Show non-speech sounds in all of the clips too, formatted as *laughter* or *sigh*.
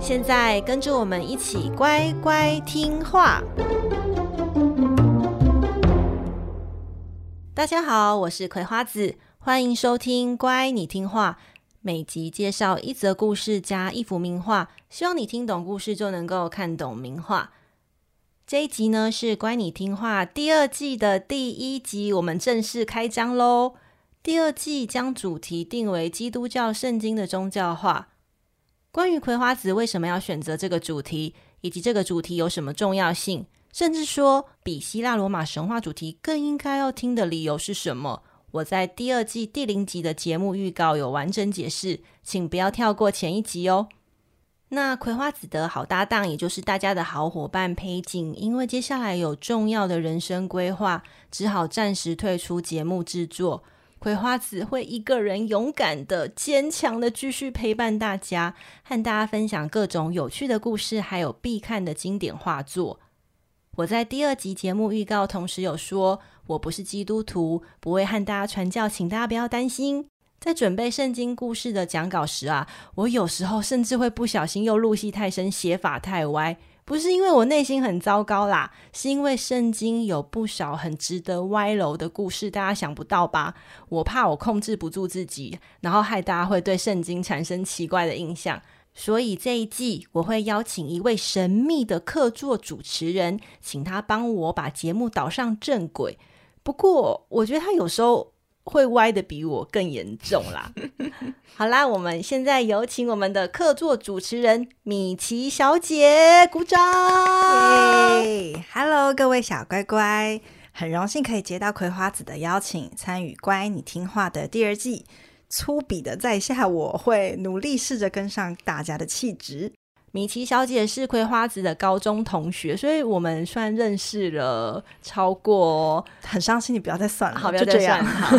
现在跟着我们一起乖乖听话。大家好，我是葵花子，欢迎收听《乖，你听话》。每集介绍一则故事加一幅名画，希望你听懂故事就能够看懂名画。这一集呢是《乖，你听话》第二季的第一集，我们正式开张喽。第二季将主题定为基督教圣经的宗教化。关于葵花子为什么要选择这个主题，以及这个主题有什么重要性，甚至说比希腊罗马神话主题更应该要听的理由是什么，我在第二季第零集的节目预告有完整解释，请不要跳过前一集哦。那葵花子的好搭档，也就是大家的好伙伴佩锦，因为接下来有重要的人生规划，只好暂时退出节目制作。葵花子会一个人勇敢的、坚强的继续陪伴大家，和大家分享各种有趣的故事，还有必看的经典画作。我在第二集节目预告，同时有说，我不是基督徒，不会和大家传教，请大家不要担心。在准备圣经故事的讲稿时啊，我有时候甚至会不小心又入戏太深，写法太歪。不是因为我内心很糟糕啦，是因为圣经有不少很值得歪楼的故事，大家想不到吧？我怕我控制不住自己，然后害大家会对圣经产生奇怪的印象，所以这一季我会邀请一位神秘的客座主持人，请他帮我把节目导上正轨。不过我觉得他有时候。会歪的比我更严重啦！好啦，我们现在有请我们的客座主持人米奇小姐，鼓掌！Hello，各位小乖乖，很荣幸可以接到葵花子的邀请，参与《乖，你听话》的第二季。粗鄙的在下，我会努力试着跟上大家的气质。米奇小姐是葵花子的高中同学，所以我们算认识了超过。很伤心，你不要再算了，好，不要再算了。*laughs* 好，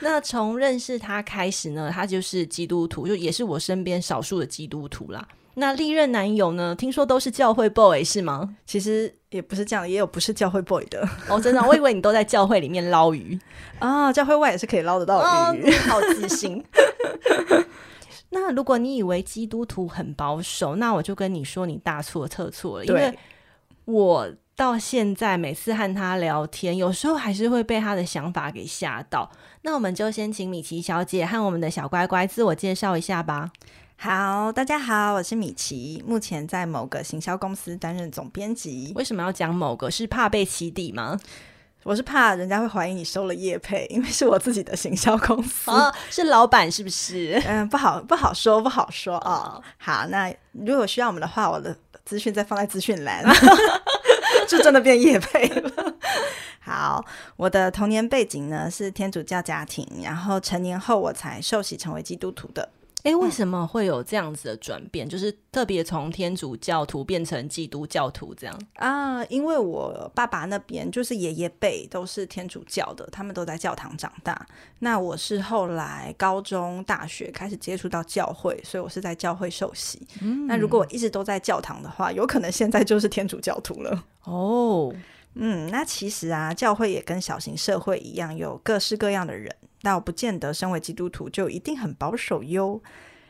那从认识他开始呢，他就是基督徒，就也是我身边少数的基督徒啦。那历任男友呢，听说都是教会 boy 是吗？其实也不是这样，也有不是教会 boy 的。哦，真的，我以为你都在教会里面捞鱼 *laughs* 啊，教会外也是可以捞得到鱼，*laughs* 哦、好自信。那如果你以为基督徒很保守，那我就跟你说，你大错特错了。因为我到现在每次和他聊天，有时候还是会被他的想法给吓到。那我们就先请米奇小姐和我们的小乖乖自我介绍一下吧。好，大家好，我是米奇，目前在某个行销公司担任总编辑。为什么要讲某个？是怕被起底吗？我是怕人家会怀疑你收了业配，*laughs* 因为是我自己的行销公司。哦，是老板是不是？嗯，不好不好说不好说啊。哦，好，那如果需要我们的话，我的资讯再放在资讯栏，*laughs* 就真的变业配了。*laughs* 好，我的童年背景呢是天主教家庭，然后成年后我才受洗成为基督徒的。诶，为什么会有这样子的转变？嗯、就是特别从天主教徒变成基督教徒这样啊？因为我爸爸那边就是爷爷辈都是天主教的，他们都在教堂长大。那我是后来高中、大学开始接触到教会，所以我是在教会受洗。嗯、那如果我一直都在教堂的话，有可能现在就是天主教徒了。哦，嗯，那其实啊，教会也跟小型社会一样，有各式各样的人。但我不见得身为基督徒就一定很保守哟，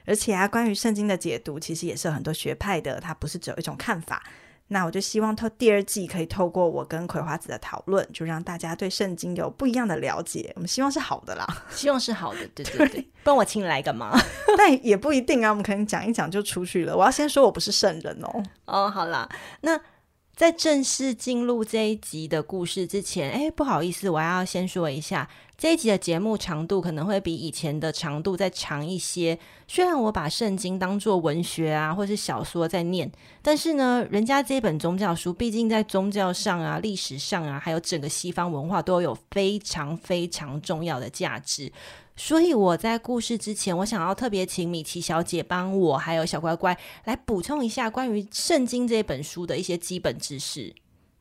而且啊，关于圣经的解读，其实也是有很多学派的，它不是只有一种看法。那我就希望透第二季可以透过我跟葵花子的讨论，就让大家对圣经有不一样的了解。我们希望是好的啦，*laughs* 希望是好的，对对对。帮我请你来干嘛？*laughs* 但也不一定啊，我们可能讲一讲就出去了。我要先说我不是圣人哦。哦，好啦，那。在正式进入这一集的故事之前，哎，不好意思，我要先说一下，这一集的节目长度可能会比以前的长度再长一些。虽然我把圣经当作文学啊，或是小说在念，但是呢，人家这本宗教书毕竟在宗教上啊、历史上啊，还有整个西方文化都有非常非常重要的价值。所以我在故事之前，我想要特别请米奇小姐帮我还有小乖乖来补充一下关于圣经这本书的一些基本知识。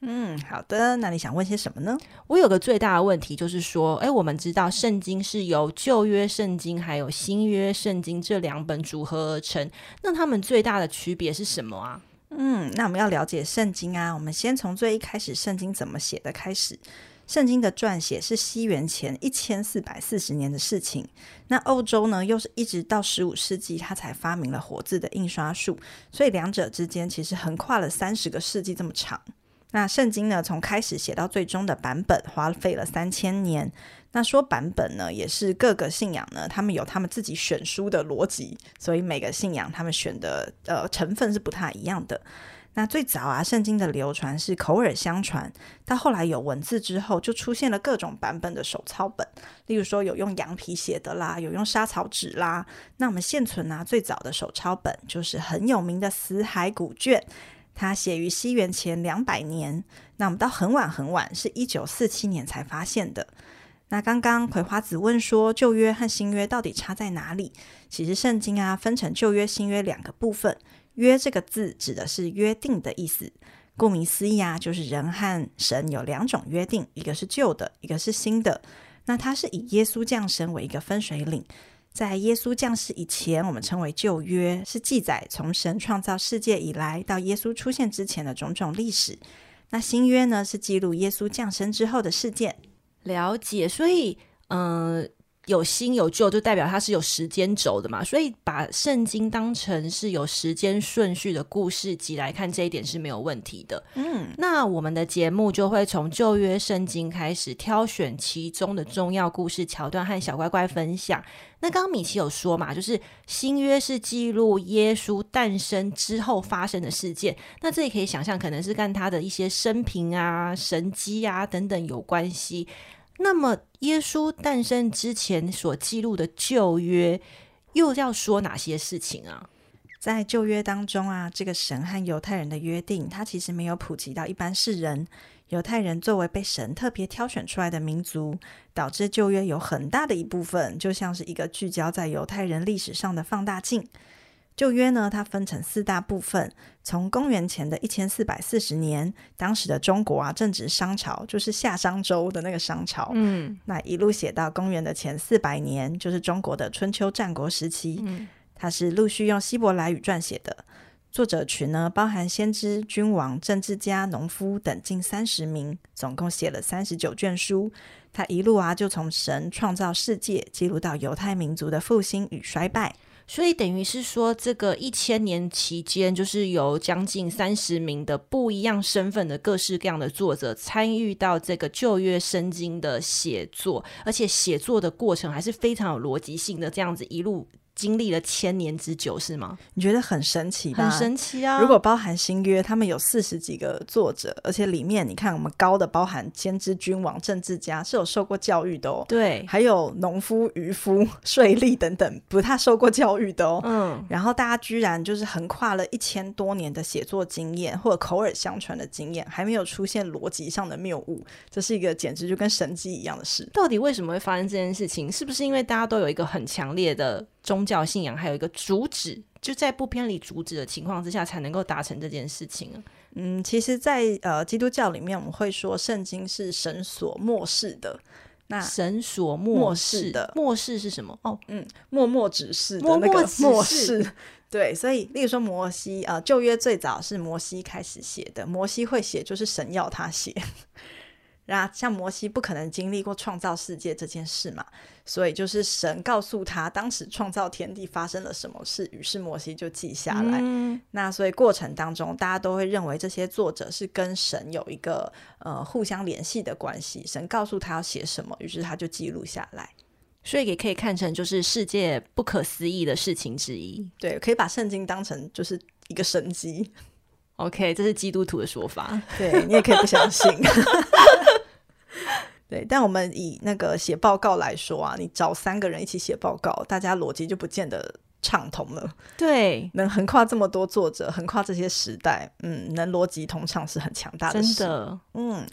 嗯，好的。那你想问些什么呢？我有个最大的问题，就是说，诶，我们知道圣经是由旧约圣经还有新约圣经这两本组合而成，那它们最大的区别是什么啊？嗯，那我们要了解圣经啊，我们先从最一开始圣经怎么写的开始。圣经的撰写是西元前一千四百四十年的事情。那欧洲呢，又是一直到十五世纪，它才发明了活字的印刷术，所以两者之间其实横跨了三十个世纪这么长。那圣经呢，从开始写到最终的版本，花费了三千年。那说版本呢，也是各个信仰呢，他们有他们自己选书的逻辑，所以每个信仰他们选的呃成分是不太一样的。那最早啊，圣经的流传是口耳相传，到后来有文字之后，就出现了各种版本的手抄本，例如说有用羊皮写的啦，有用沙草纸啦。那我们现存啊，最早的手抄本就是很有名的死海古卷。它写于西元前两百年，那我们到很晚很晚，是一九四七年才发现的。那刚刚葵花子问说，旧约和新约到底差在哪里？其实圣经啊，分成旧约、新约两个部分。约这个字指的是约定的意思，顾名思义啊，就是人和神有两种约定，一个是旧的，一个是新的。那它是以耶稣降生为一个分水岭。在耶稣降世以前，我们称为旧约，是记载从神创造世界以来到耶稣出现之前的种种历史。那新约呢，是记录耶稣降生之后的事件。了解，所以，嗯、有新有旧，就代表它是有时间轴的嘛，所以把圣经当成是有时间顺序的故事集来看，这一点是没有问题的。嗯，那我们的节目就会从旧约圣经开始挑选其中的重要故事桥段和小乖乖分享。那刚刚米奇有说嘛，就是新约是记录耶稣诞生之后发生的事件，那这也可以想象，可能是跟他的一些生平啊、神迹啊等等有关系。那么，耶稣诞生之前所记录的旧约，又要说哪些事情啊？在旧约当中啊，这个神和犹太人的约定，它其实没有普及到一般世人。犹太人作为被神特别挑选出来的民族，导致旧约有很大的一部分，就像是一个聚焦在犹太人历史上的放大镜。旧约呢，它分成四大部分。从公元前的一千四百四十年，当时的中国啊，正值商朝，就是夏商周的那个商朝。嗯，那一路写到公元的前四百年，就是中国的春秋战国时期。嗯，它是陆续用希伯来语撰写的。作者群呢，包含先知、君王、政治家、农夫等近三十名，总共写了三十九卷书。他一路啊，就从神创造世界，记录到犹太民族的复兴与衰败。所以等于是说，这个一千年期间，就是有将近三十名的不一样身份的各式各样的作者参与到这个旧约圣经的写作，而且写作的过程还是非常有逻辑性的，这样子一路。经历了千年之久，是吗？你觉得很神奇吧？很神奇啊！如果包含新约，他们有四十几个作者，而且里面你看，我们高的包含先知、君王、政治家，是有受过教育的哦。对，还有农夫、渔夫、税吏等等，不太受过教育的哦。嗯，然后大家居然就是横跨了一千多年的写作经验，或者口耳相传的经验，还没有出现逻辑上的谬误，这是一个简直就跟神迹一样的事。到底为什么会发生这件事情？是不是因为大家都有一个很强烈的？宗教信仰还有一个主旨，就在不偏离主旨的情况之下，才能够达成这件事情啊。嗯，其实在，在呃基督教里面，我们会说圣经是神所漠视的。那神所漠视的漠视是什么？哦，嗯，默默指示的那个默示。对，所以，例如说摩西啊，呃，旧约最早是摩西开始写的，摩西会写，就是神要他写。那像摩西不可能经历过创造世界这件事嘛，所以就是神告诉他当时创造天地发生了什么事，于是摩西就记下来。嗯、那所以过程当中，大家都会认为这些作者是跟神有一个呃互相联系的关系。神告诉他要写什么，于是他就记录下来。所以也可以看成就是世界不可思议的事情之一。对，可以把圣经当成就是一个神迹。OK，这是基督徒的说法。*laughs* 对，你也可以不相信。*laughs* 对，但我们以那个写报告来说啊，你找三个人一起写报告，大家逻辑就不见得畅通了。*laughs* 对，能横跨这么多作者，横跨这些时代，嗯，能逻辑通畅是很强大的事。真的，嗯。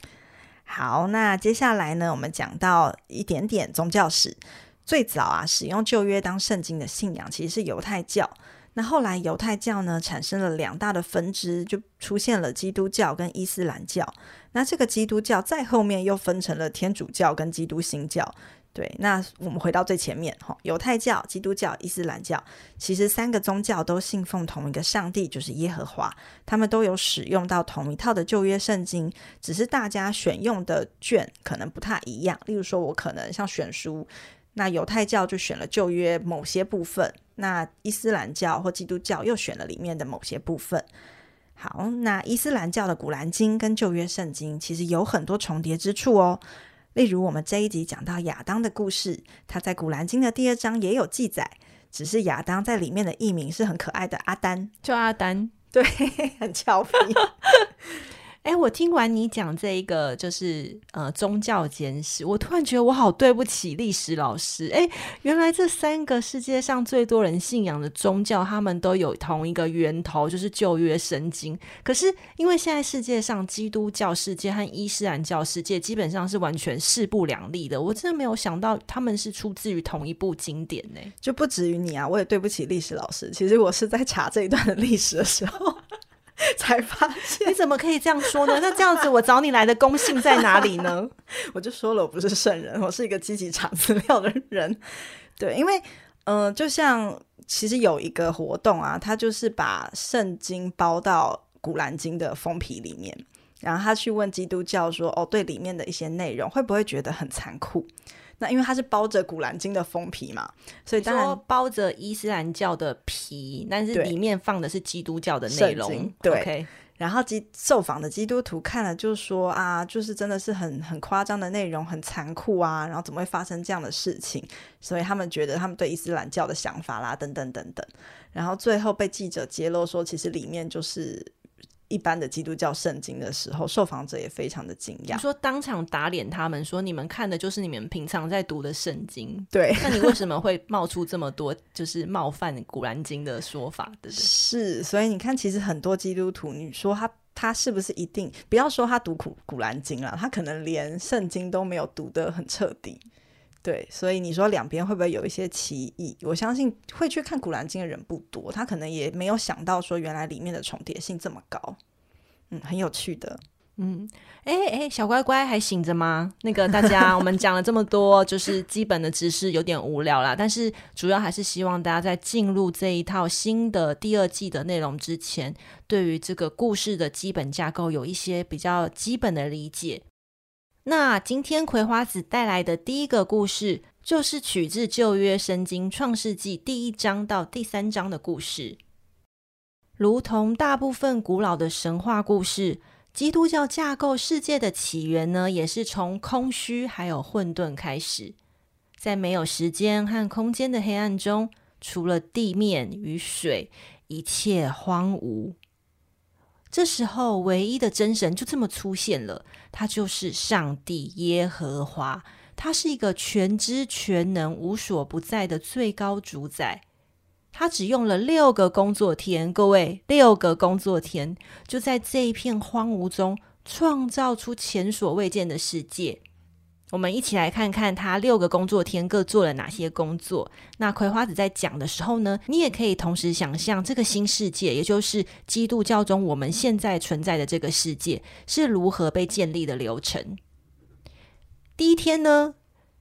好，那接下来呢，我们讲到一点点宗教史。最早啊，使用旧约当圣经的信仰其实是犹太教。那后来犹太教呢，产生了两大的分支，就出现了基督教跟伊斯兰教。那这个基督教在后面又分成了天主教跟基督新教。对，那我们回到最前面哈，犹太教、基督教、伊斯兰教，其实三个宗教都信奉同一个上帝，就是耶和华。他们都有使用到同一套的旧约圣经，只是大家选用的卷可能不太一样。例如说，我可能像选书，那犹太教就选了旧约某些部分，那伊斯兰教或基督教又选了里面的某些部分。好，那伊斯兰教的古兰经跟旧约圣经其实有很多重叠之处哦。例如，我们这一集讲到亚当的故事，他在《古兰经》的第二章也有记载，只是亚当在里面的译名是很可爱的阿丹，叫阿丹，对，很俏皮。哎，我听完你讲这一个就是呃宗教简史，我突然觉得我好对不起历史老师。哎，原来这三个世界上最多人信仰的宗教，他们都有同一个源头，就是旧约圣经。可是因为现在世界上基督教世界和伊斯兰教世界基本上是完全势不两立的，我真的没有想到他们是出自于同一部经典呢。就不止于你啊，我也对不起历史老师。其实我是在查这一段的历史的时候。*laughs* 才发现，你怎么可以这样说呢？那这样子，我找你来的公信在哪里呢？*laughs* 我就说了，我不是圣人，我是一个积极查资料的人。*laughs* 对，因为，嗯、呃，就像其实有一个活动啊，他就是把圣经包到古兰经的封皮里面，然后他去问基督教说：“哦，对，里面的一些内容会不会觉得很残酷？”那因为它是包着《古兰经》的封皮嘛，所以当然包着伊斯兰教的皮，但是里面放的是基督教的内容。对，okay、然后基受访的基督徒看了就说啊，就是真的是很很夸张的内容，很残酷啊，然后怎么会发生这样的事情？所以他们觉得他们对伊斯兰教的想法啦，等等等等。然后最后被记者揭露说，其实里面就是。一般的基督教圣经的时候，受访者也非常的惊讶。说当场打脸他们，说你们看的就是你们平常在读的圣经。对，那你为什么会冒出这么多就是冒犯古兰经的说法？对不对？是，所以你看，其实很多基督徒，你说他他是不是一定不要说他读古古兰经了，他可能连圣经都没有读得很彻底。对，所以你说两边会不会有一些歧义？我相信会去看《古兰经》的人不多，他可能也没有想到说原来里面的重叠性这么高。嗯，很有趣的。嗯，哎哎，小乖乖还醒着吗？那个大家，我们讲了这么多，就是基本的知识有点无聊啦，但是主要还是希望大家在进入这一套新的第二季的内容之前，对于这个故事的基本架构有一些比较基本的理解。那今天葵花子带来的第一个故事，就是取自旧约圣经创世纪第一章到第三章的故事。如同大部分古老的神话故事，基督教架构世界的起源呢，也是从空虚还有混沌开始。在没有时间和空间的黑暗中，除了地面与水，一切荒芜。这时候，唯一的真神就这么出现了，他就是上帝耶和华。他是一个全知全能、无所不在的最高主宰。他只用了六个工作天，各位，六个工作天，就在这一片荒芜中创造出前所未见的世界。我们一起来看看他六个工作天各做了哪些工作。那葵花子在讲的时候呢，你也可以同时想象这个新世界，也就是基督教中我们现在存在的这个世界是如何被建立的流程。第一天呢，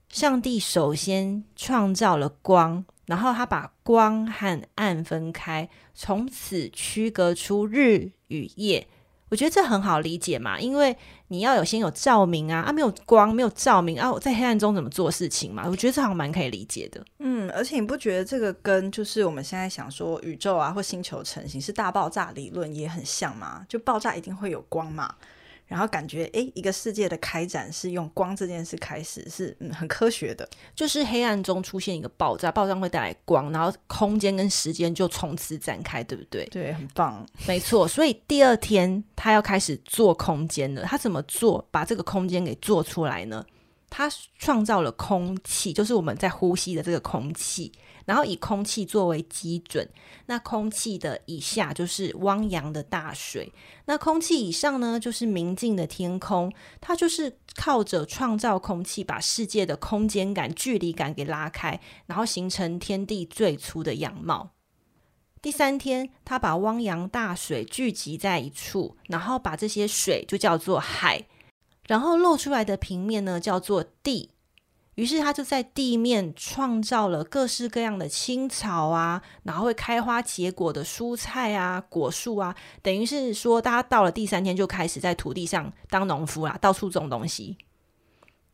上帝首先创造了光，然后他把光和暗分开，从此区隔出日与夜。我觉得这很好理解嘛，因为你要有先有照明啊，啊没有光没有照明啊，在黑暗中怎么做事情嘛？我觉得这好像蛮可以理解的。嗯，而且你不觉得这个跟就是我们现在想说宇宙啊或星球成型是大爆炸理论也很像吗？就爆炸一定会有光嘛。然后感觉，诶，一个世界的开展是用光这件事开始，是嗯很科学的。就是黑暗中出现一个爆炸，爆炸会带来光，然后空间跟时间就从此展开，对不对？对，很棒，没错。所以第二天他要开始做空间了，他怎么做把这个空间给做出来呢？它创造了空气，就是我们在呼吸的这个空气，然后以空气作为基准，那空气的以下就是汪洋的大水，那空气以上呢，就是明净的天空。它就是靠着创造空气，把世界的空间感、距离感给拉开，然后形成天地最初的样貌。第三天，他把汪洋大水聚集在一处，然后把这些水就叫做海。然后露出来的平面呢，叫做地。于是他就在地面创造了各式各样的青草啊，然后会开花结果的蔬菜啊、果树啊。等于是说，大家到了第三天就开始在土地上当农夫啦，到处种东西。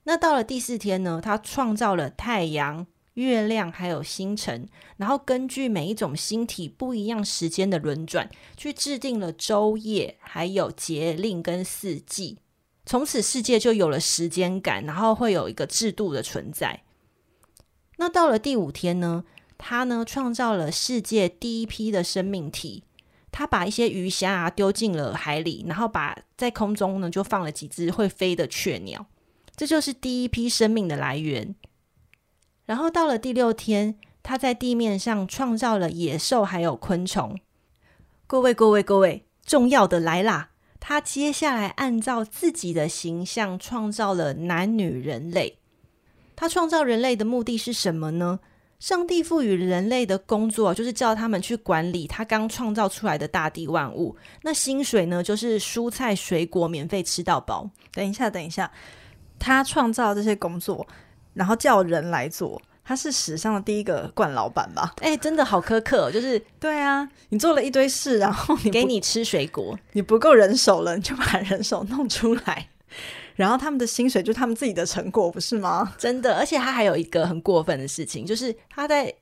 那到了第四天呢，他创造了太阳、月亮还有星辰，然后根据每一种星体不一样时间的轮转，去制定了昼夜，还有节令跟四季。从此世界就有了时间感，然后会有一个制度的存在。那到了第五天呢，他呢创造了世界第一批的生命体，他把一些鱼虾啊丢进了海里，然后把在空中呢就放了几只会飞的雀鸟，这就是第一批生命的来源。然后到了第六天，他在地面上创造了野兽还有昆虫。各位各位各位，重要的来啦！他接下来按照自己的形象创造了男女人类。他创造人类的目的是什么呢？上帝赋予人类的工作就是叫他们去管理他刚创造出来的大地万物。那薪水呢，就是蔬菜水果免费吃到饱。等一下，等一下，他创造这些工作，然后叫人来做。他是史上的第一个惯老板吧？哎、欸，真的好苛刻，就是 *laughs* 对啊，你做了一堆事，然后你给你吃水果，你不够人手了，你就把人手弄出来，然后他们的薪水就是他们自己的成果，不是吗？真的，而且他还有一个很过分的事情，就是他在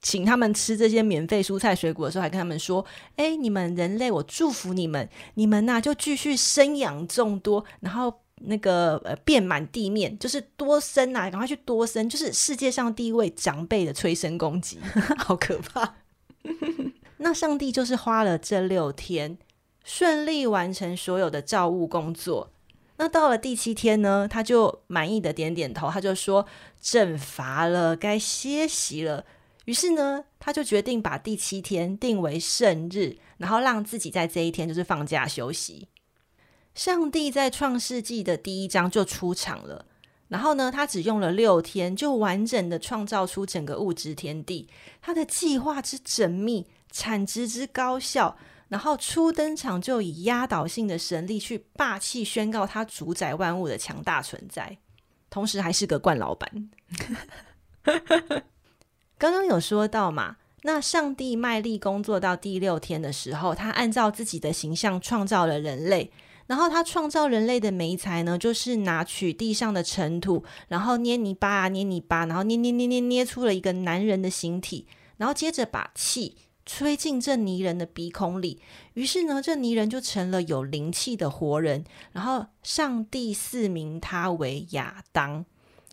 请他们吃这些免费蔬菜水果的时候，还跟他们说：“哎、欸，你们人类，我祝福你们，你们呐、啊、就继续生养众多，然后。”那个呃，遍满地面，就是多生啊，赶快去多生，就是世界上第一位长辈的催生攻击，*laughs* 好可怕。*laughs* 那上帝就是花了这六天，顺利完成所有的造物工作。那到了第七天呢，他就满意的点点头，他就说：“正乏了，该歇息了。”于是呢，他就决定把第七天定为圣日，然后让自己在这一天就是放假休息。上帝在创世纪的第一章就出场了，然后呢，他只用了六天就完整的创造出整个物质天地。他的计划之缜密，产值之高效，然后初登场就以压倒性的神力去霸气宣告他主宰万物的强大存在，同时还是个惯老板。刚刚有说到嘛，那上帝卖力工作到第六天的时候，他按照自己的形象创造了人类。然后他创造人类的美材呢，就是拿取地上的尘土，然后捏泥巴啊，捏泥巴，然后捏捏捏捏捏出了一个男人的形体，然后接着把气吹进这泥人的鼻孔里，于是呢，这泥人就成了有灵气的活人。然后上帝赐名他为亚当。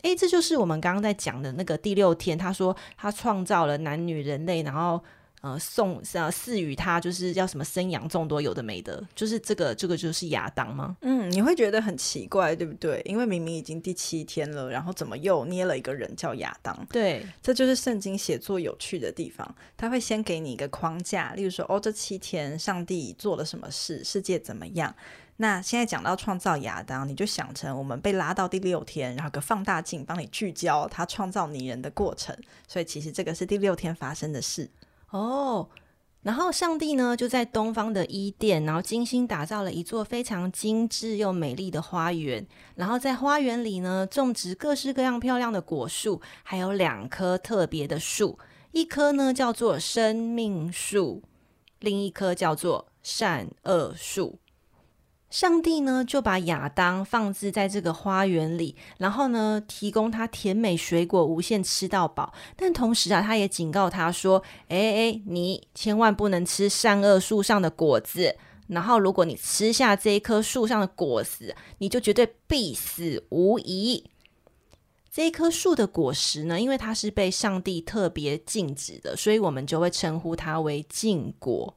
诶，这就是我们刚刚在讲的那个第六天，他说他创造了男女人类，然后。呃，送呃赐予他就是叫什么生养众多，有的没的，就是这个这个就是亚当吗？嗯，你会觉得很奇怪，对不对？因为明明已经第七天了，然后怎么又捏了一个人叫亚当？对，这就是圣经写作有趣的地方。他会先给你一个框架，例如说，哦，这七天上帝做了什么事，世界怎么样？那现在讲到创造亚当，你就想成我们被拉到第六天，然后个放大镜帮你聚焦他创造拟人的过程。所以其实这个是第六天发生的事。哦，然后上帝呢，就在东方的伊甸，然后精心打造了一座非常精致又美丽的花园。然后在花园里呢，种植各式各样漂亮的果树，还有两棵特别的树，一棵呢叫做生命树，另一棵叫做善恶树。上帝呢，就把亚当放置在这个花园里，然后呢，提供他甜美水果无限吃到饱。但同时啊，他也警告他说：“哎哎，你千万不能吃善恶树上的果子。然后，如果你吃下这一棵树上的果实，你就绝对必死无疑。这一棵树的果实呢，因为它是被上帝特别禁止的，所以我们就会称呼它为禁果。”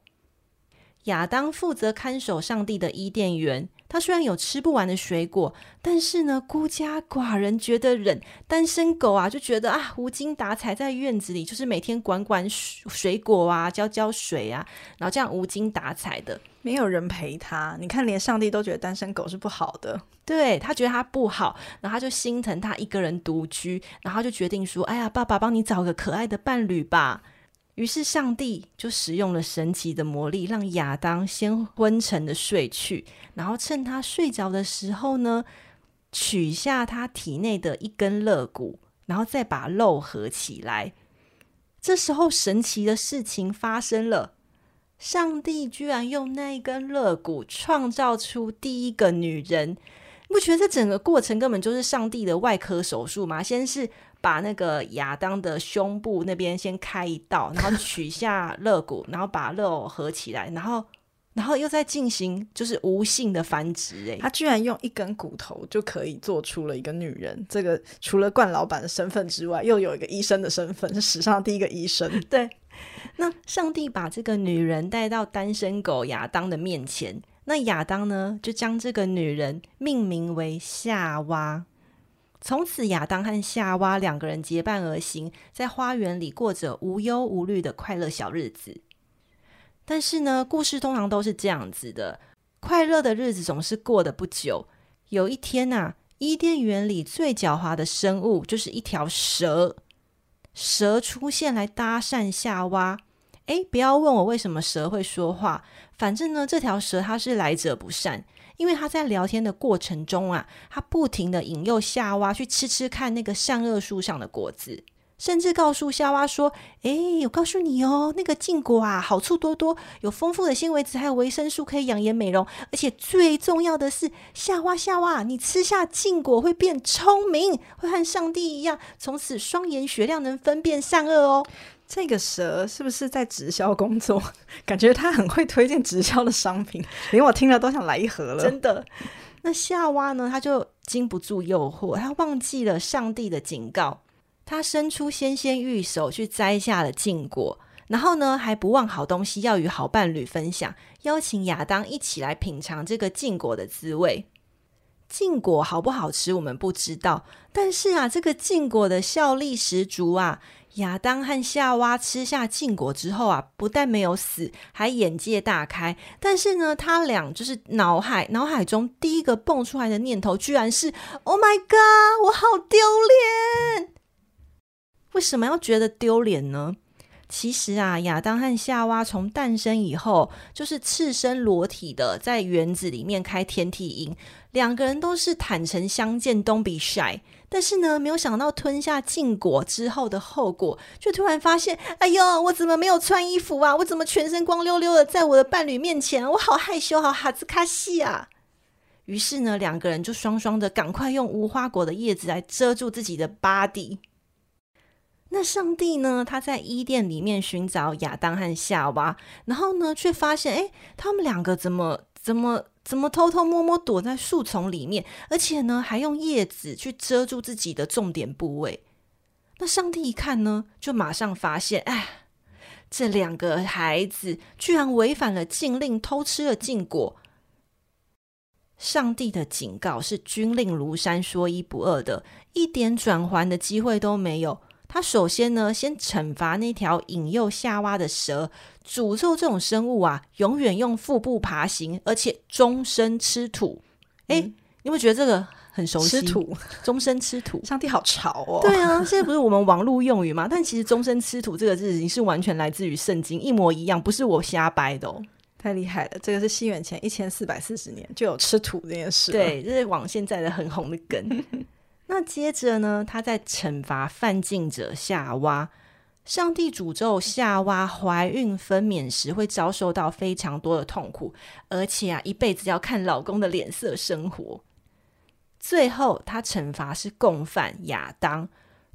亚当负责看守上帝的伊甸园，他虽然有吃不完的水果，但是呢，孤家寡人觉得忍，单身狗啊就觉得啊，无精打采在院子里，就是每天管管水果啊，浇浇水啊，然后这样无精打采的，没有人陪他。你看，连上帝都觉得单身狗是不好的，对，他觉得他不好，然后他就心疼他一个人独居，然后就决定说：“哎呀，爸爸，帮你找个可爱的伴侣吧。”于是上帝就使用了神奇的魔力，让亚当先昏沉的睡去，然后趁他睡着的时候呢，取下他体内的一根肋骨，然后再把肉合起来。这时候神奇的事情发生了，上帝居然用那一根肋骨创造出第一个女人。你不觉得这整个过程根本就是上帝的外科手术吗？先是把那个亚当的胸部那边先开一道，然后 *laughs* 取下肋骨，然后把肉合起来，然后，然后又在进行就是无性的繁殖。哎，他居然用一根骨头就可以做出了一个女人。这个除了冠老板的身份之外，又有一个医生的身份，是史上第一个医生。*laughs* 对，那上帝把这个女人带到单身狗亚当的面前，那亚当呢，就将这个女人命名为夏娃。从此，亚当和夏娃两个人结伴而行，在花园里过着无忧无虑的快乐小日子。但是呢，故事通常都是这样子的：快乐的日子总是过得不久。有一天呐、伊甸园里最狡猾的生物就是一条蛇。蛇出现来搭讪夏娃。诶，不要问我为什么蛇会说话，反正呢，这条蛇它是来者不善。因为他在聊天的过程中啊，他不停地引诱夏娃去吃吃看那个善恶树上的果子，甚至告诉夏娃说：“诶，我告诉你哦，那个禁果啊，好处多多，有丰富的纤维质，还有维生素，可以养颜美容。而且最重要的是，夏娃夏娃，你吃下禁果会变聪明，会和上帝一样，从此双眼雪亮，能分辨善恶哦。”这个蛇是不是在直销工作？感觉他很会推荐直销的商品，连我听了都想来一盒了。真的，那夏娃呢？他就经不住诱惑，他忘记了上帝的警告，他伸出纤纤玉手去摘下了禁果，然后呢，还不忘好东西要与好伴侣分享，邀请亚当一起来品尝这个禁果的滋味。禁果好不好吃，我们不知道，但是啊，这个禁果的效力十足啊。亚当和夏娃吃下禁果之后啊，不但没有死，还眼界大开。但是呢，他俩就是脑海脑海中第一个蹦出来的念头，居然是 “Oh my God，我好丢脸！”为什么要觉得丢脸呢？其实啊，亚当和夏娃从诞生以后，就是赤身裸体的在园子里面开天体营，两个人都是坦诚相见，Don't be shy。但是呢，没有想到吞下禁果之后的后果，就突然发现，哎呦，我怎么没有穿衣服啊？我怎么全身光溜溜的在我的伴侣面前？我好害羞，好哈兹卡西啊！于是呢，两个人就双双的赶快用无花果的叶子来遮住自己的 body。那上帝呢？他在伊甸里面寻找亚当和夏娃，然后呢，却发现，哎，他们两个怎么怎么怎么偷偷摸摸躲在树丛里面，而且呢，还用叶子去遮住自己的重点部位。那上帝一看呢，就马上发现，哎，这两个孩子居然违反了禁令，偷吃了禁果。上帝的警告是军令如山，说一不二的，一点转圜的机会都没有。他首先呢，先惩罚那条引诱夏娃的蛇，诅咒这种生物啊，永远用腹部爬行，而且终身吃土。哎、嗯，你有没有觉得这个很熟悉？吃土，终身吃土。上帝好潮哦！对啊，现在不是我们网络用语吗？但其实“终身吃土”这个字已经是完全来自于圣经，一模一样，不是我瞎掰的哦。太厉害了！这个是西元前一千四百四十年就有吃土这件事。对，这是往现在的很红的梗。*laughs* 那接着呢，他在惩罚犯禁者夏娃。上帝诅咒夏娃怀孕分娩时会遭受到非常多的痛苦，而且啊，一辈子要看老公的脸色生活。最后，他惩罚是共犯亚当，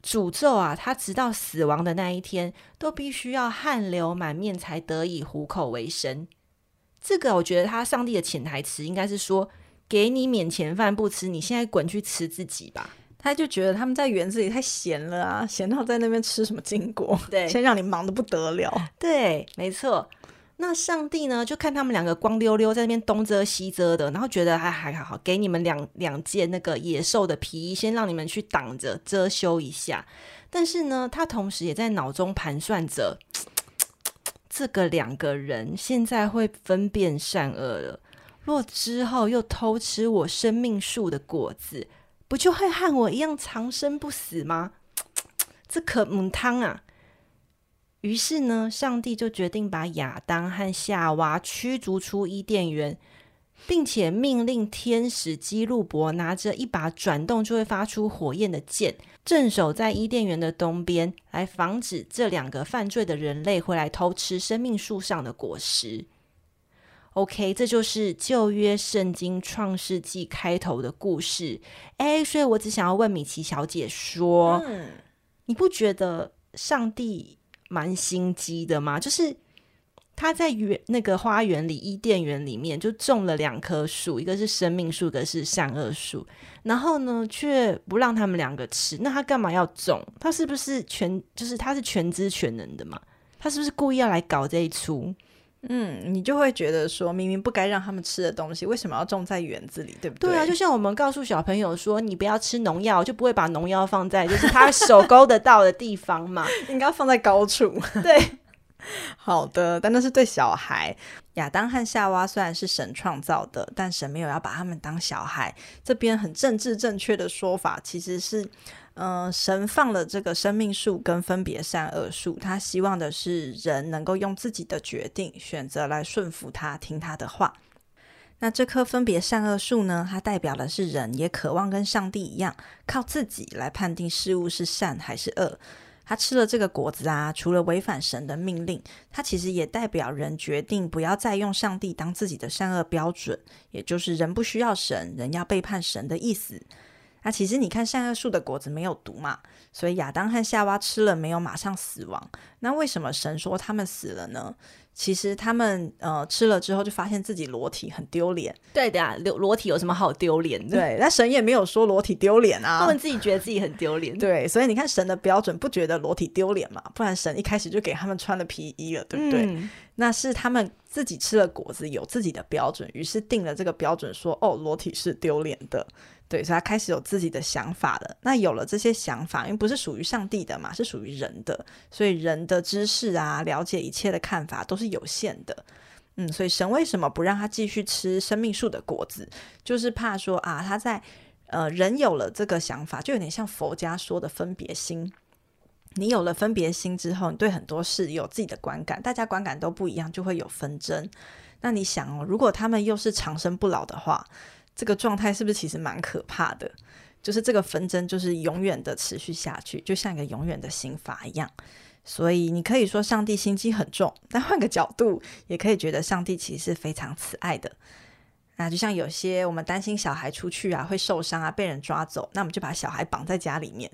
诅咒啊，他直到死亡的那一天都必须要汗流满面才得以糊口为生。这个，我觉得他上帝的潜台词应该是说：给你免钱饭不吃，你现在滚去吃自己吧。他就觉得他们在园子里太闲了啊，闲到在那边吃什么禁果？*laughs* 对，先让你忙得不得了。对，没错。那上帝呢，就看他们两个光溜溜在那边东遮西遮的，然后觉得还还好好，给你们两两件那个野兽的皮衣，先让你们去挡着遮羞一下。但是呢，他同时也在脑中盘算着，*tsk* 这个两个人现在会分辨善恶了。若之后又偷吃我生命树的果子，不就会和我一样长生不死吗？*tsk* 这可母汤啊！于是呢，上帝就决定把亚当和夏娃驱逐出伊甸园，并且命令天使基路伯拿着一把转动就会发出火焰的剑，镇守在伊甸园的东边，来防止这两个犯罪的人类回来偷吃生命树上的果实。OK，这就是旧约圣经创世纪开头的故事。哎，所以我只想要问米奇小姐说，嗯，你不觉得上帝蛮心机的吗？就是他在园那个花园里，伊甸园里面就种了两棵树，一个是生命树，一个是善恶树，然后呢，却不让他们两个吃。那他干嘛要种？他是不是全就是他是全知全能的嘛？他是不是故意要来搞这一出？嗯，你就会觉得说，明明不该让他们吃的东西，为什么要种在园子里，对不对？对啊，就像我们告诉小朋友说，你不要吃农药，就不会把农药放在就是他手勾得到的地方嘛，*laughs* 应该放在高处。*laughs* 对，好的，但那是对小孩。亚当和夏娃虽然是神创造的，但神没有要把他们当小孩。这边很政治正确的说法，其实是。嗯、神放了这个生命树跟分别善恶树，他希望的是人能够用自己的决定选择来顺服他，听他的话。那这棵分别善恶树呢，它代表的是人也渴望跟上帝一样，靠自己来判定事物是善还是恶。他吃了这个果子啊，除了违反神的命令，它其实也代表人决定不要再用上帝当自己的善恶标准，也就是人不需要神，人要背叛神的意思。那其实你看善恶树的果子没有毒嘛，所以亚当和夏娃吃了没有马上死亡。那为什么神说他们死了呢？其实他们呃吃了之后就发现自己裸体很丢脸。对的呀，裸裸体有什么好丢脸的？对，那神也没有说裸体丢脸啊，*laughs* 他们自己觉得自己很丢脸。对，所以你看神的标准不觉得裸体丢脸嘛？不然神一开始就给他们穿了皮衣了，对不对？嗯、那是他们自己吃了果子有自己的标准，于是定了这个标准说，说哦，裸体是丢脸的。对，所以他开始有自己的想法了。那有了这些想法，因为不是属于上帝的嘛，是属于人的，所以人的知识啊，了解一切的看法都是有限的。嗯，所以神为什么不让他继续吃生命树的果子？就是怕说啊，他在呃，人有了这个想法，就有点像佛家说的分别心。你有了分别心之后，你对很多事有自己的观感，大家观感都不一样，就会有纷争。那你想哦，如果他们又是长生不老的话，这个状态是不是其实蛮可怕的？就是这个纷争就是永远的持续下去，就像一个永远的刑罚一样。所以你可以说上帝心机很重，但换个角度也可以觉得上帝其实是非常慈爱的。那就像有些我们担心小孩出去啊会受伤啊被人抓走，那我们就把小孩绑在家里面。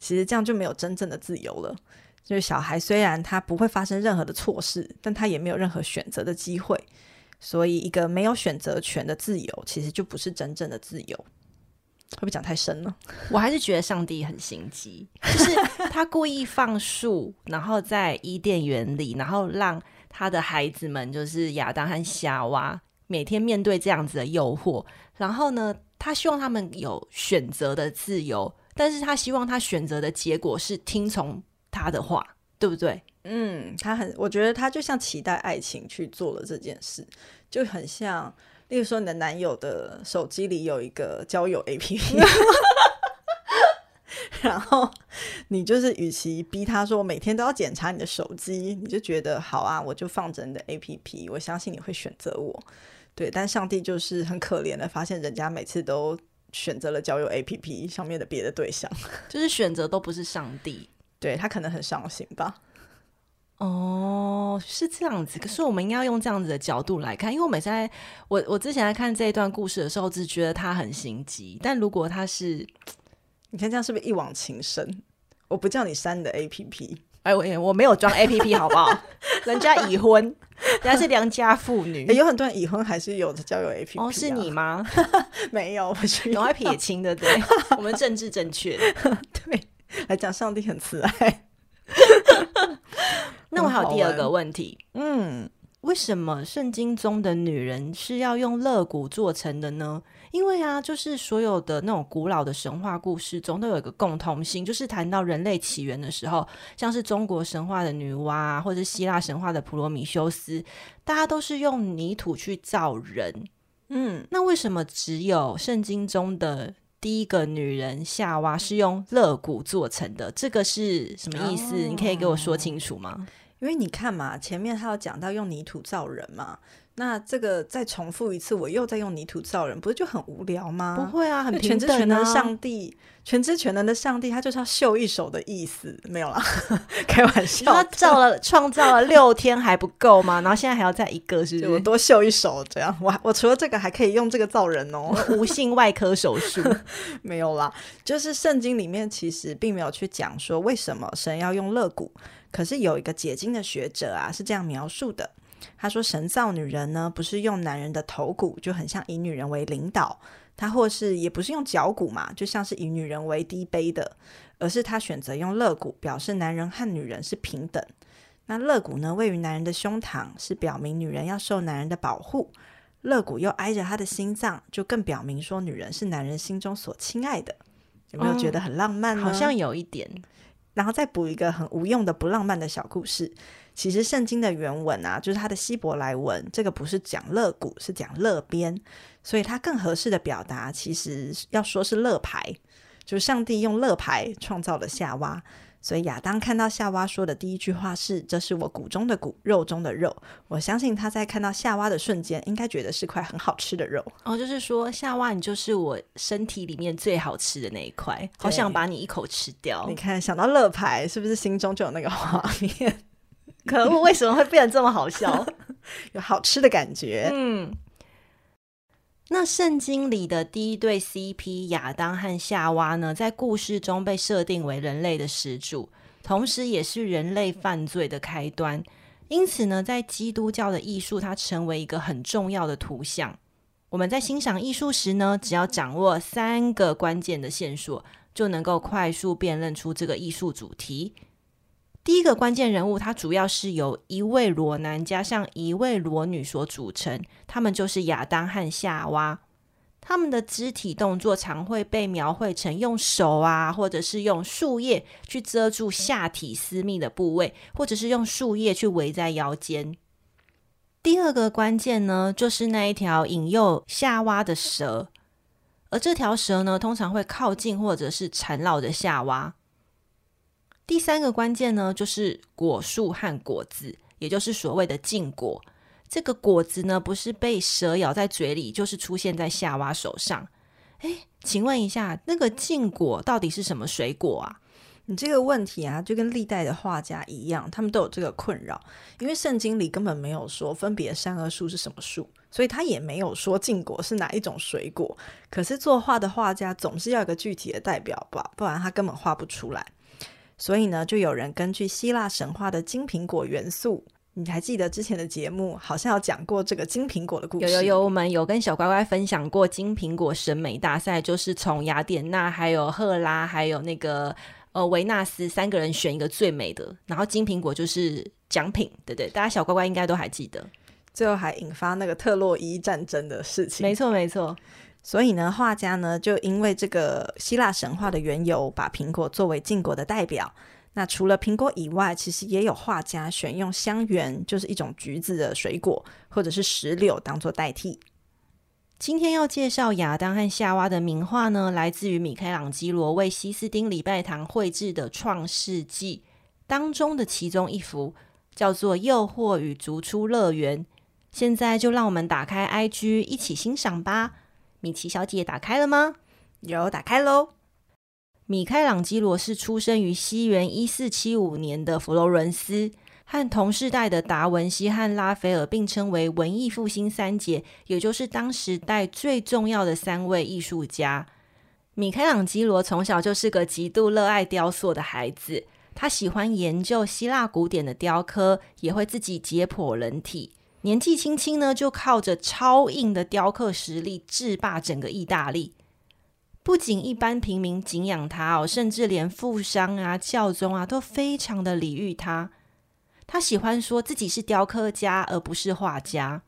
其实这样就没有真正的自由了。就是小孩虽然他不会发生任何的错事，但他也没有任何选择的机会。所以，一个没有选择权的自由，其实就不是真正的自由。会不会讲太深了？我还是觉得上帝很心机，就是他故意放树，然后在伊甸园里，然后让他的孩子们，就是亚当和夏娃，每天面对这样子的诱惑。然后呢，他希望他们有选择的自由，但是他希望他选择的结果是听从他的话，对不对？嗯，他很，我觉得他就像期待爱情去做了这件事，就很像，例如说你的男友的手机里有一个交友 APP，*laughs* 然后你就是与其逼他说每天都要检查你的手机，你就觉得好啊，我就放着你的 APP，我相信你会选择我。对，但上帝就是很可怜的发现，人家每次都选择了交友 APP 上面的别的对象，*laughs* 就是选择都不是上帝，对，他可能很伤心吧。哦，是这样子。可是我们应该要用这样子的角度来看，因为我每次在我我之前在看这一段故事的时候，只觉得他很心急。但如果他是，*tsk* 你看这样是不是一往情深？我不叫你删你的 APP，哎，我我没有装 APP，好不好？人家已婚，人家是良家妇女，有很多人已婚还是有的交友 APP，啊。哦，是你吗？*laughs* 没有，我去，赶快撇清的，对，我们政治正确，*laughs* 对，来讲上帝很慈爱。*laughs* 那我还有第二个问题，嗯，为什么圣经中的女人是要用肋骨做成的呢？因为啊，就是所有的那种古老的神话故事中都有一个共通性，就是谈到人类起源的时候，像是中国神话的女娲啊，或者是希腊神话的普罗米修斯，大家都是用泥土去造人。嗯，那为什么只有圣经中的第一个女人夏娃是用肋骨做成的？这个是什么意思？哦，你可以给我说清楚吗？因为你看嘛，前面他有讲到用泥土造人嘛，那这个再重复一次，我又在用泥土造人，不是就很无聊吗？不会啊，很平等啊。全知全能的上帝，全知全能的上帝，他就是要秀一手的意思，没有啦，*laughs* 开玩笑。他造了创造了六天还不够吗？然后现在还要再一个，是不是？我多秀一手，这样我我除了这个还可以用这个造人哦，无性外科手术 *laughs* 没有啦，就是圣经里面其实并没有去讲说为什么神要用肋骨。可是有一个解经的学者啊，是这样描述的。他说：“神造女人呢，不是用男人的头骨，就很像以女人为领导；他或是也不是用脚骨嘛，就像是以女人为低卑的，而是他选择用肋骨，表示男人和女人是平等。那肋骨呢，位于男人的胸膛，是表明女人要受男人的保护；肋骨又挨着他的心脏，就更表明说女人是男人心中所亲爱的。有没有觉得很浪漫呢？好像有一点。”然后再补一个很无用的不浪漫的小故事。其实圣经的原文啊，就是它的希伯来文，这个不是讲乐谷，是讲乐边，所以它更合适的表达，其实要说是乐牌，就是上帝用乐牌创造了夏娃。所以亚当看到夏娃说的第一句话是：“这是我骨中的骨，肉中的肉。”我相信他在看到夏娃的瞬间，应该觉得是块很好吃的肉。哦，就是说夏娃，你就是我身体里面最好吃的那一块，好想把你一口吃掉。你看，想到乐牌，是不是心中就有那个画面？*laughs* 可恶，为什么会变得这么好笑？*laughs* 有好吃的感觉。嗯。那圣经里的第一对 CP 亚当和夏娃呢，在故事中被设定为人类的始祖，同时也是人类犯罪的开端。因此呢，在基督教的艺术，它成为一个很重要的图像。我们在欣赏艺术时呢，只要掌握三个关键的线索，就能够快速辨认出这个艺术主题。第一个关键人物，他主要是由一位裸男加上一位裸女所组成，他们就是亚当和夏娃。他们的肢体动作常会被描绘成用手啊，或者是用树叶去遮住下体私密的部位，或者是用树叶去围在腰间。第二个关键呢，就是那一条引诱夏娃的蛇，而这条蛇呢，通常会靠近或者是缠绕着夏娃。第三个关键呢，就是果树和果子，也就是所谓的禁果。这个果子呢，不是被蛇咬在嘴里，就是出现在夏娃手上。诶，请问一下，那个禁果到底是什么水果啊？你这个问题啊，就跟历代的画家一样，他们都有这个困扰，因为圣经里根本没有说分别善恶树是什么树，所以他也没有说禁果是哪一种水果。可是作画的画家总是要有个具体的代表吧，不然他根本画不出来。所以呢，就有人根据希腊神话的金苹果元素，你还记得之前的节目好像有讲过这个金苹果的故事？有有有，我们有跟小乖乖分享过金苹果审美大赛，就是从雅典娜、还有赫拉、还有那个呃维纳斯三个人选一个最美的，然后金苹果就是奖品，对对，大家小乖乖应该都还记得。最后还引发那个特洛伊战争的事情。没错没错。所以呢，画家呢就因为这个希腊神话的缘由，把苹果作为禁果的代表。那除了苹果以外，其实也有画家选用香櫞，就是一种橘子的水果，或者是石榴当做代替。今天要介绍亚当和夏娃的名画呢，来自于米开朗基罗为西斯丁礼拜堂绘制的《创世纪》当中的其中一幅，叫做《诱惑与逐出乐园》。现在就让我们打开 IG 一起欣赏吧。米奇小姐打开了吗？有，打开喽。米开朗基罗是出生于西元一四七五年的佛罗伦斯，和同世代的达文西和拉斐尔并称为文艺复兴三杰，也就是当时代最重要的三位艺术家。米开朗基罗从小就是个极度热爱雕塑的孩子，他喜欢研究希腊古典的雕刻，也会自己解剖人体。年纪轻轻呢，就靠着超硬的雕刻实力制霸整个意大利。不仅一般平民敬仰他哦，甚至连富商啊、教宗啊都非常的礼遇他。他喜欢说自己是雕刻家，而不是画家。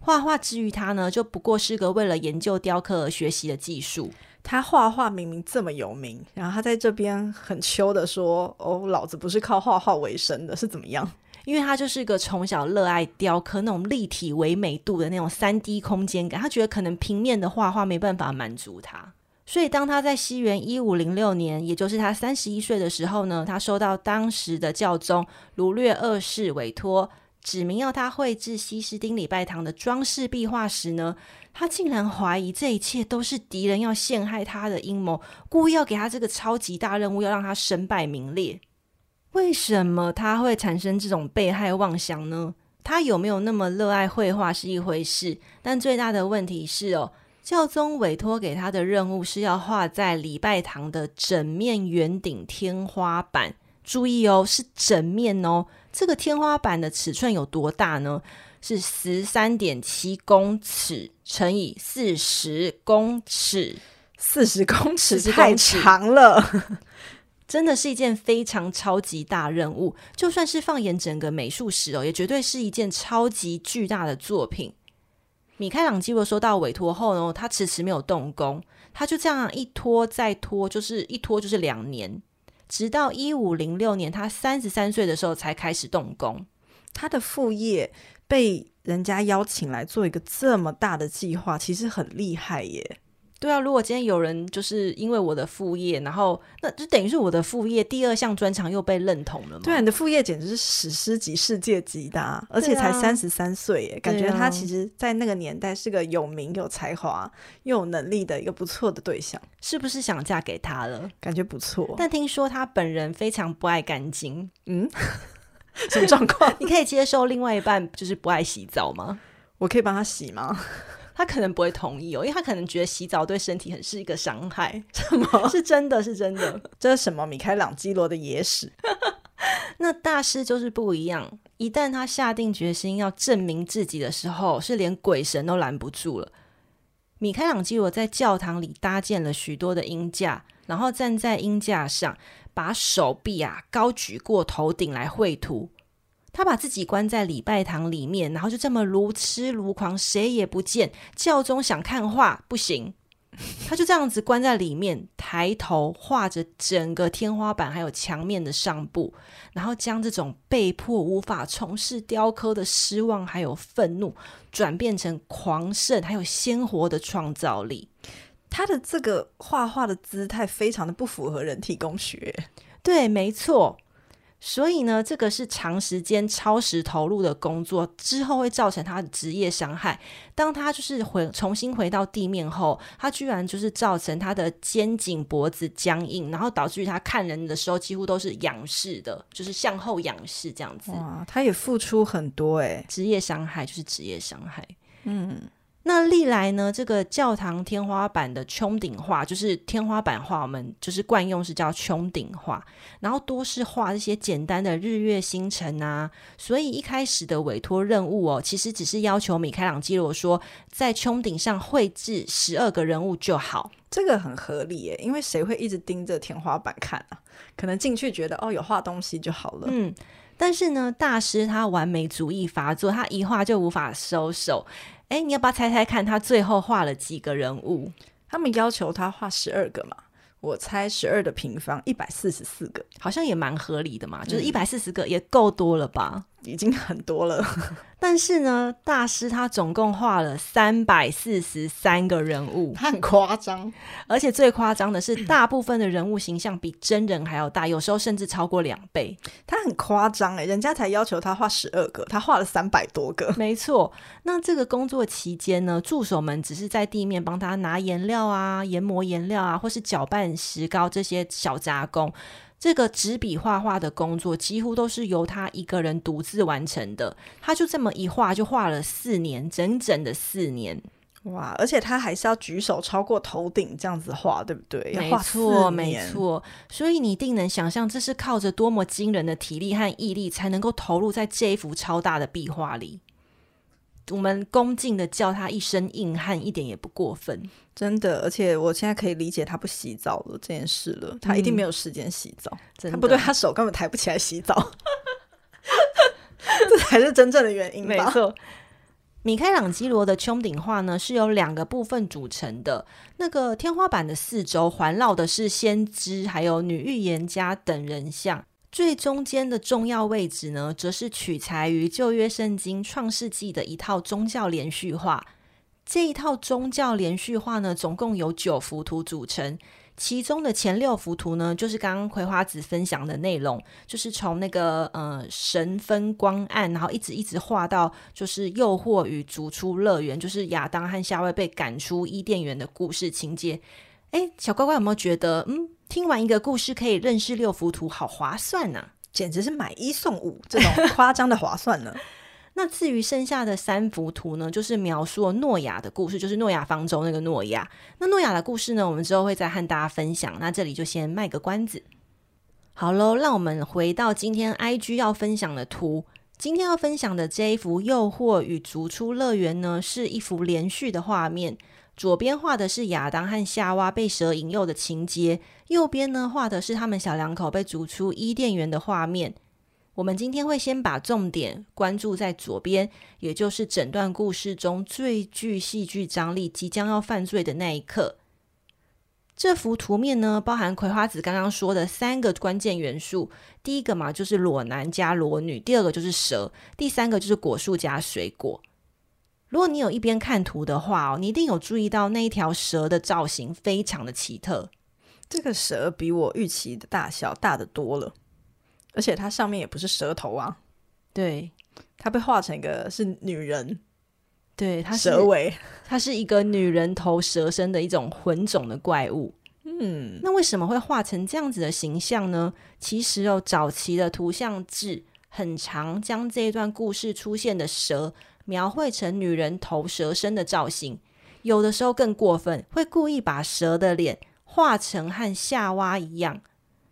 画画之于他呢，就不过是个为了研究雕刻而学习的技术。他画画明明这么有名，然后他在这边很秋的说：“哦，老子不是靠画画为生的，是怎么样？”因为他就是一个从小热爱雕刻那种立体唯美度的那种三 D 空间感，他觉得可能平面的画画没办法满足他，所以当他在西元一五零六年，也就是他三十一岁的时候呢，他收到当时的教宗卢略二世委托。指明要他绘制西斯丁礼拜堂的装饰壁画时呢，他竟然怀疑这一切都是敌人要陷害他的阴谋，故意要给他这个超级大任务，要让他身败名裂。为什么他会产生这种被害妄想呢？他有没有那么热爱绘画是一回事，但最大的问题是哦，教宗委托给他的任务是要画在礼拜堂的整面圆顶天花板。注意哦，是整面哦。这个天花板的尺寸有多大呢？是十三点七公尺乘以四十公尺，四十公尺太长了，真的是一件非常超级大任务。就算是放眼整个美术史哦，也绝对是一件超级巨大的作品。米开朗基罗收到委托后呢，他迟迟没有动工，他就这样一拖再拖，就是一拖就是两年。直到一五零六年，他三十三岁的时候才开始动工。他的副业被人家邀请来做一个这么大的计划，其实很厉害耶。对啊，如果今天有人就是因为我的副业，然后那就等于是我的副业第二项专长又被认同了嘛。对啊，你的副业简直是史诗级、世界级的啊，而且才三十三岁耶，感觉他其实在那个年代是个有名、有才华又有能力的一个不错的对象。是不是想嫁给他了？感觉不错。但听说他本人非常不爱干净，嗯，*laughs* 什么状况？*laughs* 你可以接受另外一半就是不爱洗澡吗？我可以帮他洗吗？他可能不会同意哦，因为他可能觉得洗澡对身体很是一个伤害。*laughs* 什么？是真的是真的？*laughs* 这是什么？米开朗基罗的野史？*laughs* 那大师就是不一样，一旦他下定决心要证明自己的时候，是连鬼神都拦不住了。米开朗基罗在教堂里搭建了许多的鹰架，然后站在鹰架上，把手臂啊高举过头顶来绘图。他把自己关在礼拜堂里面，然后就这么如痴如狂，谁也不见。教宗想看画不行，他就这样子关在里面，抬头画着整个天花板还有墙面的上部，然后将这种被迫无法从事雕刻的失望还有愤怒，转变成狂盛还有鲜活的创造力。他的这个画画的姿态非常的不符合人体工学，对，没错。所以呢，这个是长时间超时投入的工作，之后会造成他的职业伤害。当他就是回重新回到地面后，他居然就是造成他的肩颈脖子僵硬，然后导致于他看人的时候几乎都是仰视的，就是向后仰视这样子。哇，他也付出很多诶，职业伤害就是职业伤害。嗯。那历来呢，这个教堂天花板的穹顶画，就是天花板画，我们就是惯用是叫穹顶画，然后多是画这些简单的日月星辰啊。所以一开始的委托任务哦，其实只是要求米开朗基罗说，在穹顶上绘制十二个人物就好。这个很合理耶，因为谁会一直盯着天花板看啊？可能进去觉得哦，有画东西就好了。嗯，但是呢，大师他完美主义发作，他一画就无法收手。哎，你要不要猜猜看，他最后画了几个人物？他们要求他画十二个嘛？我猜十二的平方一百四十四个，好像也蛮合理的嘛。就是一百四十个也够多了吧？已经很多了。*laughs* 但是呢，大师他总共画了三百四十三个人物，他很夸张。而且最夸张的是，*clears throat* 大部分的人物形象比真人还要大，有时候甚至超过两倍。他很夸张哎，人家才要求他画十二个，他画了三百多个。没错。那这个工作期间呢，助手们只是在地面帮他拿颜料啊、研磨颜料啊，或是搅拌石膏这些小杂工。这个纸笔画画的工作几乎都是由他一个人独自完成的，他就这么一画就画了四年，整整的四年，哇！而且他还是要举手超过头顶这样子画，对不对？没错，没错。所以你一定能想象，这是靠着多么惊人的体力和毅力才能够投入在这一幅超大的壁画里。我们恭敬的叫他一声硬汉，一点也不过分，真的。而且我现在可以理解他不洗澡了这件事了，他一定没有时间洗澡。嗯、他不对，他手根本抬不起来洗澡。*laughs* 这才是真正的原因。没错。米开朗基罗的穹顶画呢，是由两个部分组成的。那个天花板的四周环绕的是先知，还有女预言家等人像。最中间的重要位置呢，则是取材于旧约圣经创世纪的一套宗教连续画。这一套宗教连续画呢，总共有九幅图组成。其中的前六幅图呢，就是刚刚葵花子分享的内容，就是从那个呃神分光暗，然后一直一直画到就是诱惑与逐出乐园，就是亚当和夏娃被赶出伊甸园的故事情节。哎，小乖乖有没有觉得，嗯，听完一个故事可以认识六幅图，好划算呢？*laughs* 简直是买一送五这种夸张的划算呢。*laughs* 那至于剩下的三幅图呢，就是描述诺亚的故事，就是诺亚方舟那个诺亚。那诺亚的故事呢，我们之后会再和大家分享。那这里就先卖个关子。好喽，让我们回到今天 IG 要分享的图。今天要分享的这一幅《诱惑与逐出乐园》呢，是一幅连续的画面。左边画的是亚当和夏娃被蛇引诱的情节，右边呢画的是他们小两口被逐出伊甸园的画面。我们今天会先把重点关注在左边，也就是整段故事中最具戏剧张力、即将要犯罪的那一刻。这幅图面呢，包含葵花子刚刚说的三个关键元素：第一个嘛，就是裸男加裸女；第二个就是蛇；第三个就是果树加水果。如果你有一边看图的话哦，你一定有注意到那一条蛇的造型非常的奇特。这个蛇比我预期的大小大得多了。而且它上面也不是蛇头啊，对，它被画成一个是女人，对，它是蛇尾，它是一个女人头蛇身的一种混种的怪物。嗯，那为什么会画成这样子的形象呢？其实哦，早期的图像志很常将这一段故事出现的蛇描绘成女人头蛇身的造型，有的时候更过分，会故意把蛇的脸画成和夏娃一样。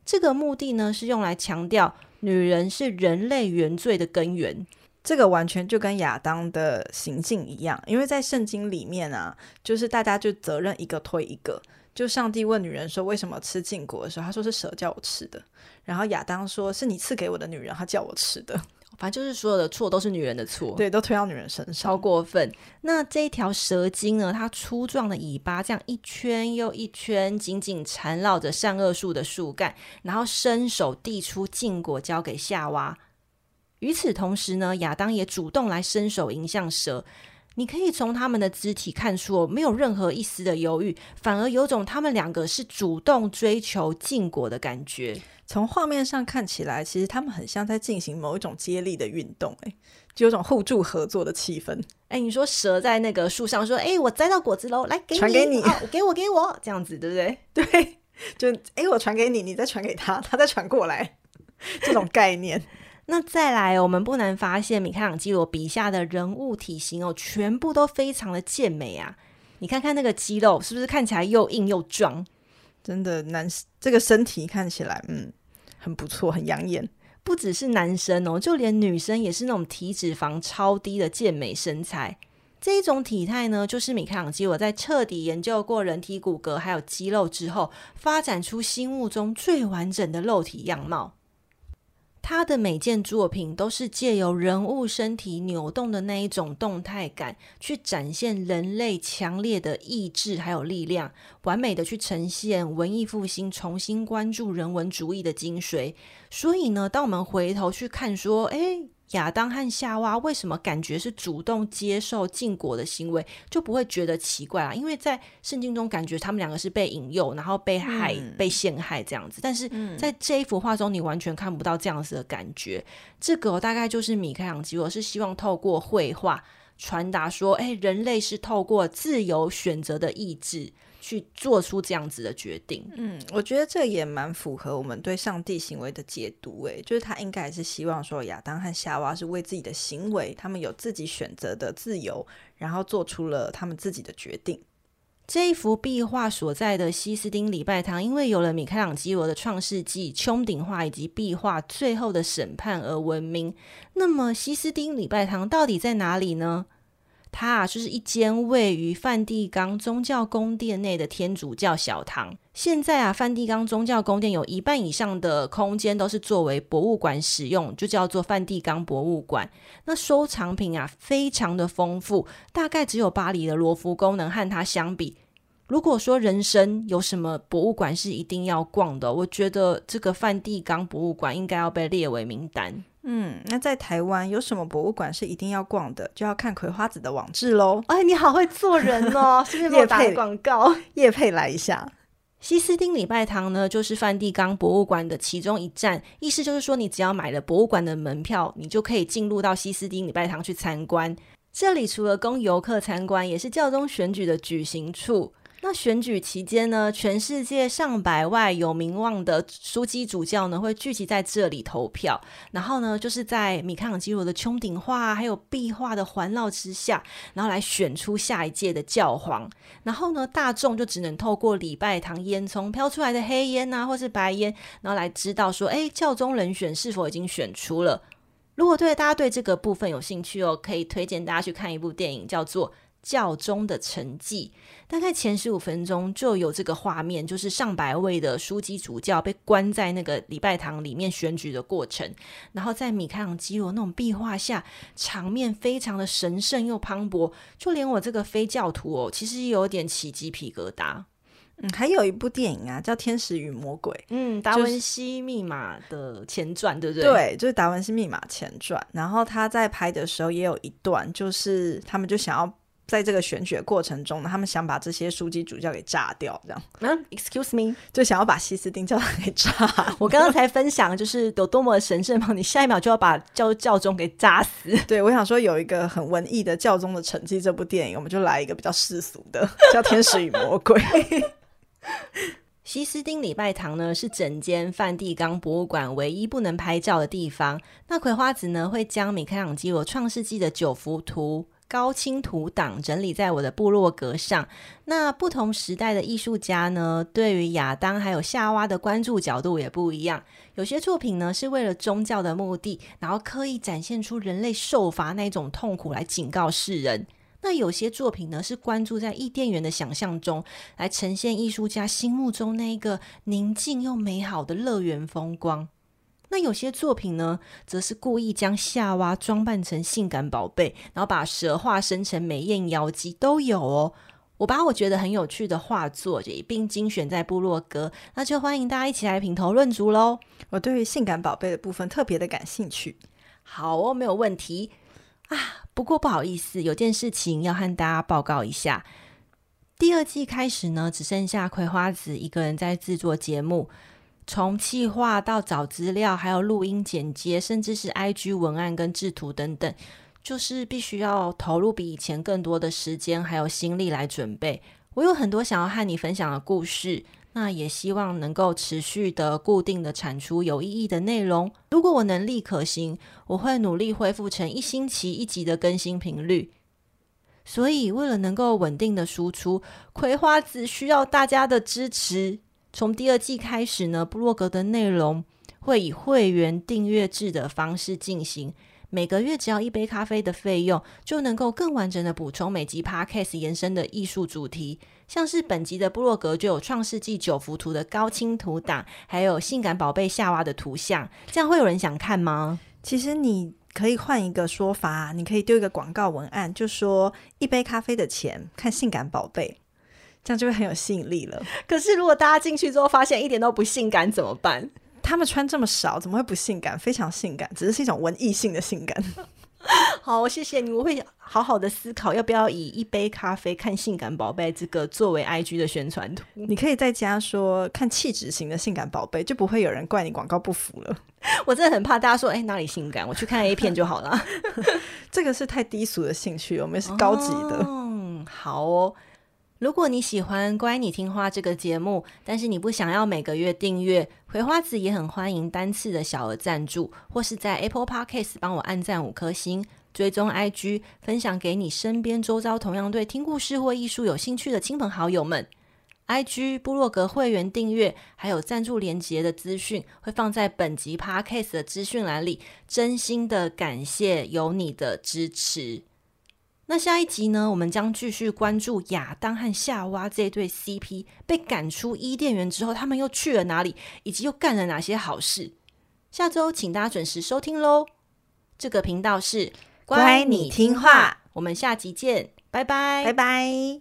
这个目的呢，是用来强调女人是人类原罪的根源。这个完全就跟亚当的行径一样，因为在圣经里面啊，就是大家就责任一个推一个。就上帝问女人说：“为什么吃禁果的时候，他说是蛇叫我吃的。”然后亚当说：“是你赐给我的女人，她叫我吃的。”反正就是所有的错都是女人的错，对，都推到女人身上，超过分。那这一条蛇精呢？它粗壮的尾巴这样一圈又一圈，紧紧缠绕着善恶树的树干，然后伸手递出禁果交给夏娃。与此同时呢，亚当也主动来伸手迎向蛇。你可以从他们的肢体看出，没有任何一丝的犹豫，反而有种他们两个是主动追求禁果的感觉。从画面上看起来，其实他们很像在进行某一种接力的运动，哎，就有种互助合作的气氛。哎，你说蛇在那个树上说：“哎，我摘到果子喽，来给你，传给你，哦，给我，给我，这样子，对不对？*laughs* 对，就哎，我传给你，你再传给他，他再传过来，这种概念。*laughs* 那再来，我们不难发现，米开朗基罗笔下的人物体型哦，全部都非常的健美啊！你看看那个肌肉，是不是看起来又硬又壮？真的，男这个身体看起来，嗯。很不错，很养眼。不只是男生哦，就连女生也是那种体脂肪超低的健美身材。这一种体态呢，就是米开朗基罗在彻底研究过人体骨骼还有肌肉之后，发展出心目中最完整的肉体样貌。他的每件作品都是借由人物身体扭动的那一种动态感，去展现人类强烈的意志还有力量，完美的去呈现文艺复兴重新关注人文主义的精髓。所以呢，当我们回头去看说，诶。亚当和夏娃为什么感觉是主动接受禁果的行为，就不会觉得奇怪啦？因为在圣经中，感觉他们两个是被引诱，然后被害、嗯、被陷害这样子。但是在这一幅画中，你完全看不到这样子的感觉。这个大概就是米开朗基罗是希望透过绘画传达说，哎，人类是透过自由选择的意志。去做出这样子的决定，嗯，我觉得这也蛮符合我们对上帝行为的解读，诶，就是他应该还是希望说亚当和夏娃是为自己的行为，他们有自己选择的自由，然后做出了他们自己的决定。这一幅壁画所在的西斯丁礼拜堂，因为有了米开朗基罗的《创世纪》、穹顶画以及壁画《最后的审判》而闻名。那么，西斯丁礼拜堂到底在哪里呢？它啊就是一间位于梵蒂冈宗教宫殿内的天主教小堂。现在啊，梵蒂冈宗教宫殿有一半以上的空间都是作为博物馆使用，就叫做梵蒂冈博物馆。那收藏品啊，非常的丰富，大概只有巴黎的罗浮宫能和它相比。如果说人生有什么博物馆是一定要逛的，我觉得这个梵蒂冈博物馆应该要被列为名单。嗯，那在台湾有什么博物馆是一定要逛的，就要看葵花子的网志喽。哎，你好会做人哦，是不是给我打广告？*laughs* 叶配来一下。西斯丁礼拜堂呢，就是梵蒂冈博物馆的其中一站。意思就是说，你只要买了博物馆的门票，你就可以进入到西斯丁礼拜堂去参观。这里除了供游客参观，也是教宗选举的举行处。那选举期间呢，全世界上百万有名望的枢机主教呢，会聚集在这里投票。然后呢，就是在米开朗基罗的穹顶画还有壁画的环绕之下，然后来选出下一届的教皇。然后呢，大众就只能透过礼拜堂烟囱飘出来的黑烟啊，或是白烟，然后来知道说，哎，教宗人选是否已经选出了。如果对大家对这个部分有兴趣哦，可以推荐大家去看一部电影，叫做。教宗的成绩，大概前十五分钟就有这个画面，就是上百位的枢机主教被关在那个礼拜堂里面选举的过程，然后在米开朗基罗那种壁画下，场面非常的神圣又磅礴，就连我这个非教徒哦，其实也有点起鸡皮疙瘩。嗯，还有一部电影啊，叫《天使与魔鬼》，嗯，达文西密码的前传，对不对？对，就是达文西密码前传。然后他在拍的时候也有一段，就是他们就想要。在这个选举的过程中呢，他们想把这些枢机主教给炸掉，这样。嗯，Excuse me，就想要把西斯丁教堂给炸。我刚刚才分享，就是有多么神圣嘛，你下一秒就要把教教宗给炸死。*laughs* 对，我想说有一个很文艺的《教宗的成绩》这部电影，我们就来一个比较世俗的，叫《天使与魔鬼》。*laughs* 西斯丁礼拜堂呢，是整间梵蒂冈博物馆唯一不能拍照的地方。那葵花子呢，会将米开朗基罗创世纪的九幅图。高清图档整理在我的部落格上。那不同时代的艺术家呢，对于亚当还有夏娃的关注角度也不一样。有些作品呢，是为了宗教的目的，然后刻意展现出人类受罚那种痛苦来警告世人。那有些作品呢，是关注在伊甸园的想象中，来呈现艺术家心目中那一个宁静又美好的乐园风光。那有些作品呢，则是故意将夏娃装扮成性感宝贝，然后把蛇化身成美艳妖姬，都有哦。我把我觉得很有趣的画作也一并精选在部落格，那就欢迎大家一起来品头论足喽。我对于性感宝贝的部分特别的感兴趣。好哦，没有问题啊。不过不好意思，有件事情要和大家报告一下。第二季开始呢，只剩下葵花子一个人在制作节目。从企划到找资料，还有录音剪接，甚至是 IG 文案跟制图等等，就是必须要投入比以前更多的时间还有心力来准备。我有很多想要和你分享的故事，那也希望能够持续的固定的产出有意义的内容。如果我能力可行，我会努力恢复成一星期一集的更新频率。所以，为了能够稳定的输出，葵花籽需要大家的支持。从第二季开始呢，部落格的内容会以会员订阅制的方式进行，每个月只要一杯咖啡的费用，就能够更完整的补充每集 Podcast 延伸的艺术主题。像是本集的部落格就有创世纪九幅图的高清图档，还有性感宝贝夏娃的图像，这样会有人想看吗？其实你可以换一个说法，你可以丢一个广告文案，就说一杯咖啡的钱看性感宝贝。这样就会很有吸引力了。可是，如果大家进去之后发现一点都不性感怎么办？他们穿这么少，怎么会不性感？非常性感，只是是一种文艺性的性感。*laughs* 好，谢谢你，我会好好的思考要不要以一杯咖啡看性感宝贝这个作为 IG 的宣传图。你可以在家说看气质型的性感宝贝，就不会有人怪你广告不符了。*laughs* 我真的很怕大家说，哎、欸，哪里性感？我去看 A 片就好了。*laughs* 这个是太低俗的兴趣，我们是高级的。嗯，好哦。如果你喜欢《乖，你听话》这个节目，但是你不想要每个月订阅，葵花子也很欢迎单次的小额赞助，或是在 Apple Podcast 帮我按赞五颗星，追踪 IG，分享给你身边周遭同样对听故事或艺术有兴趣的亲朋好友们。IG 部落格会员订阅还有赞助连结的资讯会放在本集 Podcast 的资讯栏里，真心的感谢有你的支持。那下一集呢，我们将继续关注亚当和夏娃这对 CP 被赶出伊甸园之后，他们又去了哪里，以及又干了哪些好事。下周请大家准时收听喽！这个频道是乖，你听话，我们下集见，拜拜，拜拜。